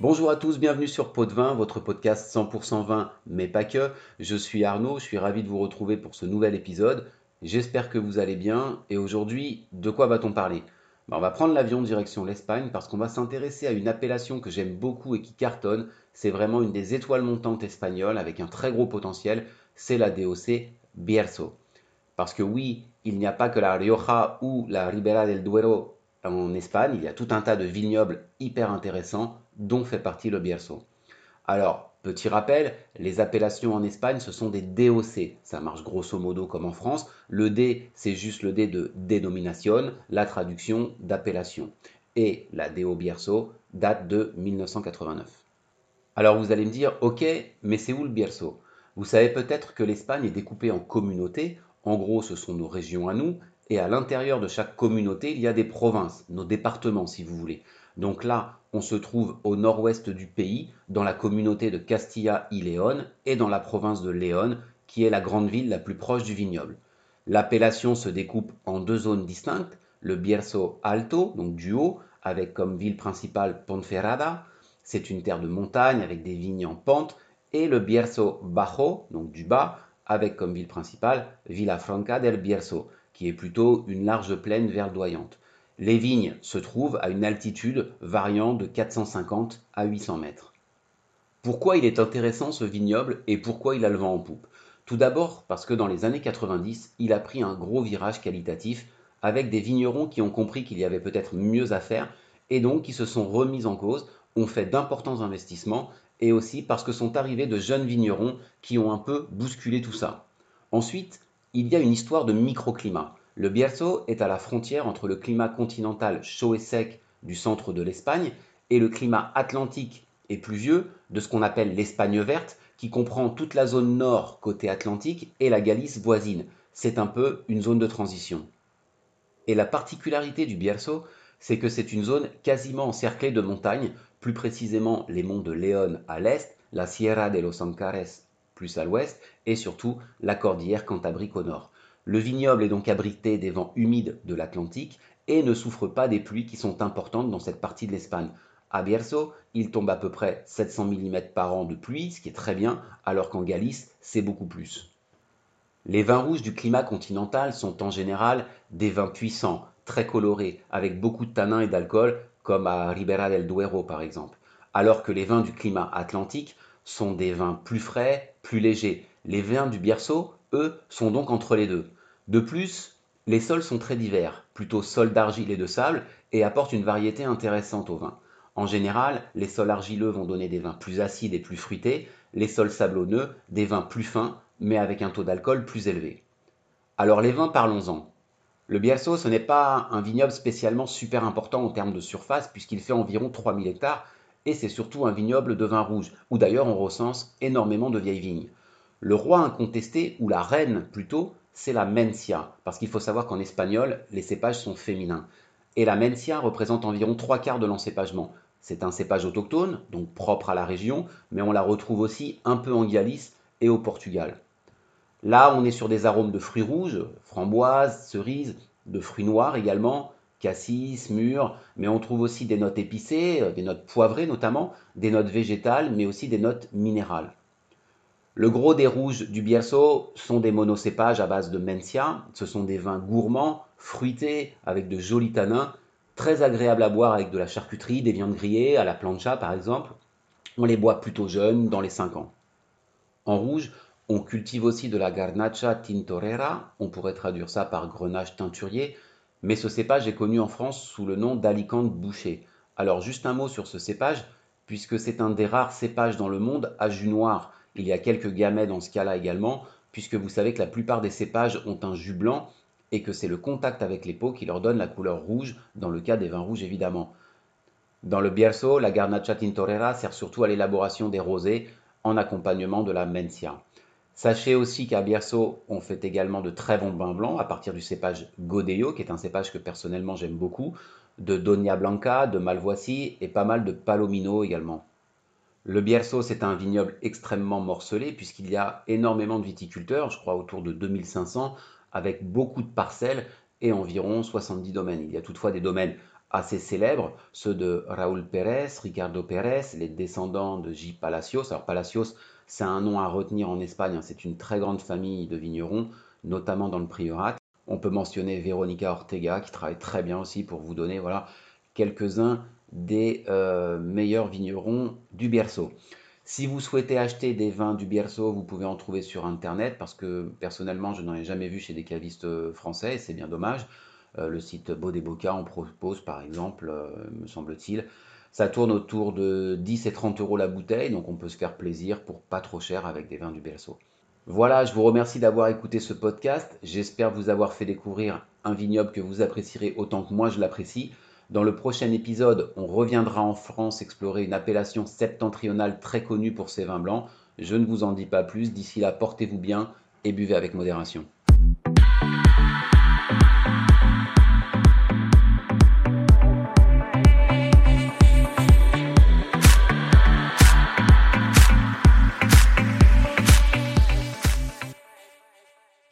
Bonjour à tous, bienvenue sur Pot de Vin, votre podcast 100% vin, mais pas que. Je suis Arnaud, je suis ravi de vous retrouver pour ce nouvel épisode. J'espère que vous allez bien. Et aujourd'hui, de quoi va-t-on parler? Ben, On va prendre l'avion direction l'Espagne parce qu'on va s'intéresser à une appellation que j'aime beaucoup et qui cartonne. C'est vraiment une des étoiles montantes espagnoles avec un très gros potentiel. C'est la DOC Bierzo. Parce que oui, il n'y a pas que la Rioja ou la Ribera del Duero en Espagne, il y a tout un tas de vignobles hyper intéressants dont fait partie le Bierzo. Alors, petit rappel, les appellations en Espagne, ce sont des DOC. Ça marche grosso modo comme en France. Le D, c'est juste le D de dénomination, la traduction d'appellation. Et la DO Bierzo date de 1989. Alors vous allez me dire, ok, mais c'est où le Bierzo Vous savez peut-être que l'Espagne est découpée en communautés. En gros, ce sont nos régions à nous. Et à l'intérieur de chaque communauté, il y a des provinces, nos départements si vous voulez. Donc là, on se trouve au nord-ouest du pays, dans la communauté de Castilla y León et dans la province de Léon, qui est la grande ville la plus proche du vignoble. L'appellation se découpe en deux zones distinctes, le Bierzo Alto, donc du haut, avec comme ville principale Ponferrada, c'est une terre de montagne avec des vignes en pente, et le Bierzo Bajo, donc du bas, avec comme ville principale Villafranca del Bierzo, qui est plutôt une large plaine verdoyante. Les vignes se trouvent à une altitude variant de 450 à 800 mètres. Pourquoi il est intéressant ce vignoble et pourquoi il a le vent en poupe? Tout d'abord parce que dans les années 90, il a pris un gros virage qualitatif avec des vignerons qui ont compris qu'il y avait peut-être mieux à faire et donc qui se sont remis en cause, ont fait d'importants investissements et aussi parce que sont arrivés de jeunes vignerons qui ont un peu bousculé tout ça. Ensuite, il y a une histoire de microclimat. Le Bierzo est à la frontière entre le climat continental chaud et sec du centre de l'Espagne et le climat atlantique et pluvieux de ce qu'on appelle l'Espagne verte, qui comprend toute la zone nord côté atlantique et la Galice voisine. C'est un peu une zone de transition. Et la particularité du Bierzo, c'est que c'est une zone quasiment encerclée de montagnes, plus précisément les monts de León à l'est, la Sierra de los Ancares plus à l'ouest, et surtout la cordillère Cantabrique au nord. Le vignoble est donc abrité des vents humides de l'Atlantique et ne souffre pas des pluies qui sont importantes dans cette partie de l'Espagne. À Bierzo, il tombe à peu près 700 mm par an de pluie, ce qui est très bien, alors qu'en Galice, c'est beaucoup plus. Les vins rouges du climat continental sont en général des vins puissants, très colorés, avec beaucoup de tanins et d'alcool, comme à Ribera del Duero par exemple. Alors que les vins du climat atlantique sont des vins plus frais, plus légers. Les vins du Bierzo, eux, sont donc entre les deux. De plus, les sols sont très divers, plutôt sols d'argile et de sable, et apportent une variété intéressante au vin. En général, les sols argileux vont donner des vins plus acides et plus fruités, les sols sablonneux des vins plus fins, mais avec un taux d'alcool plus élevé. Alors les vins, parlons-en. Le Bierzo, ce n'est pas un vignoble spécialement super important en termes de surface, puisqu'il fait environ 3000 hectares, et c'est surtout un vignoble de vin rouge, où d'ailleurs on recense énormément de vieilles vignes. Le roi incontesté, ou la reine plutôt, c'est la mencia, parce qu'il faut savoir qu'en espagnol, les cépages sont féminins. Et la mencia représente environ trois quarts de l'encépagement. C'est un cépage autochtone, donc propre à la région, mais on la retrouve aussi un peu en Galice et au Portugal. Là, on est sur des arômes de fruits rouges, framboises, cerises, de fruits noirs également, cassis, mûres, mais on trouve aussi des notes épicées, des notes poivrées notamment, des notes végétales, mais aussi des notes minérales. Le gros des rouges du Bierzo sont des monocépages à base de Mencia. Ce sont des vins gourmands, fruités, avec de jolis tanins, très agréables à boire avec de la charcuterie, des viandes grillées, à la plancha par exemple. On les boit plutôt jeunes, dans les 5 ans. En rouge, on cultive aussi de la Garnacha tintorera, on pourrait traduire ça par grenage teinturier, mais ce cépage est connu en France sous le nom d'alicante boucher. Alors juste un mot sur ce cépage, puisque c'est un des rares cépages dans le monde à jus noir, il y a quelques gamets dans ce cas-là également, puisque vous savez que la plupart des cépages ont un jus blanc et que c'est le contact avec les peaux qui leur donne la couleur rouge, dans le cas des vins rouges évidemment. Dans le Bierzo, la Garnacha Tintorera sert surtout à l'élaboration des rosés en accompagnement de la Mencia. Sachez aussi qu'à Bierzo, on fait également de très bons vins blancs à partir du cépage Godello, qui est un cépage que personnellement j'aime beaucoup, de Doña Blanca, de Malvoisie et pas mal de Palomino également. Le Bierzo, c'est un vignoble extrêmement morcelé puisqu'il y a énormément de viticulteurs, je crois autour de 2500, avec beaucoup de parcelles et environ 70 domaines. Il y a toutefois des domaines assez célèbres, ceux de Raúl Pérez, Ricardo Pérez, les descendants de J. Palacios. Alors Palacios, c'est un nom à retenir en Espagne, hein. c'est une très grande famille de vignerons, notamment dans le Priorat. On peut mentionner Veronica Ortega qui travaille très bien aussi pour vous donner voilà, quelques-uns des euh, meilleurs vignerons du Bierzo. Si vous souhaitez acheter des vins du Bierzo, vous pouvez en trouver sur Internet parce que personnellement, je n'en ai jamais vu chez des cavistes euh, français et c'est bien dommage. Euh, le site Beau des Boca en propose par exemple, me semble-t-il. Ça tourne autour de 10 et 30 euros la bouteille, donc on peut se faire plaisir pour pas trop cher avec des vins du Bierzo. Voilà, je vous remercie d'avoir écouté ce podcast. J'espère vous avoir fait découvrir un vignoble que vous apprécierez autant que moi je l'apprécie. Dans le prochain épisode, on reviendra en France explorer une appellation septentrionale très connue pour ses vins blancs. Je ne vous en dis pas plus. D'ici là, portez-vous bien et buvez avec modération.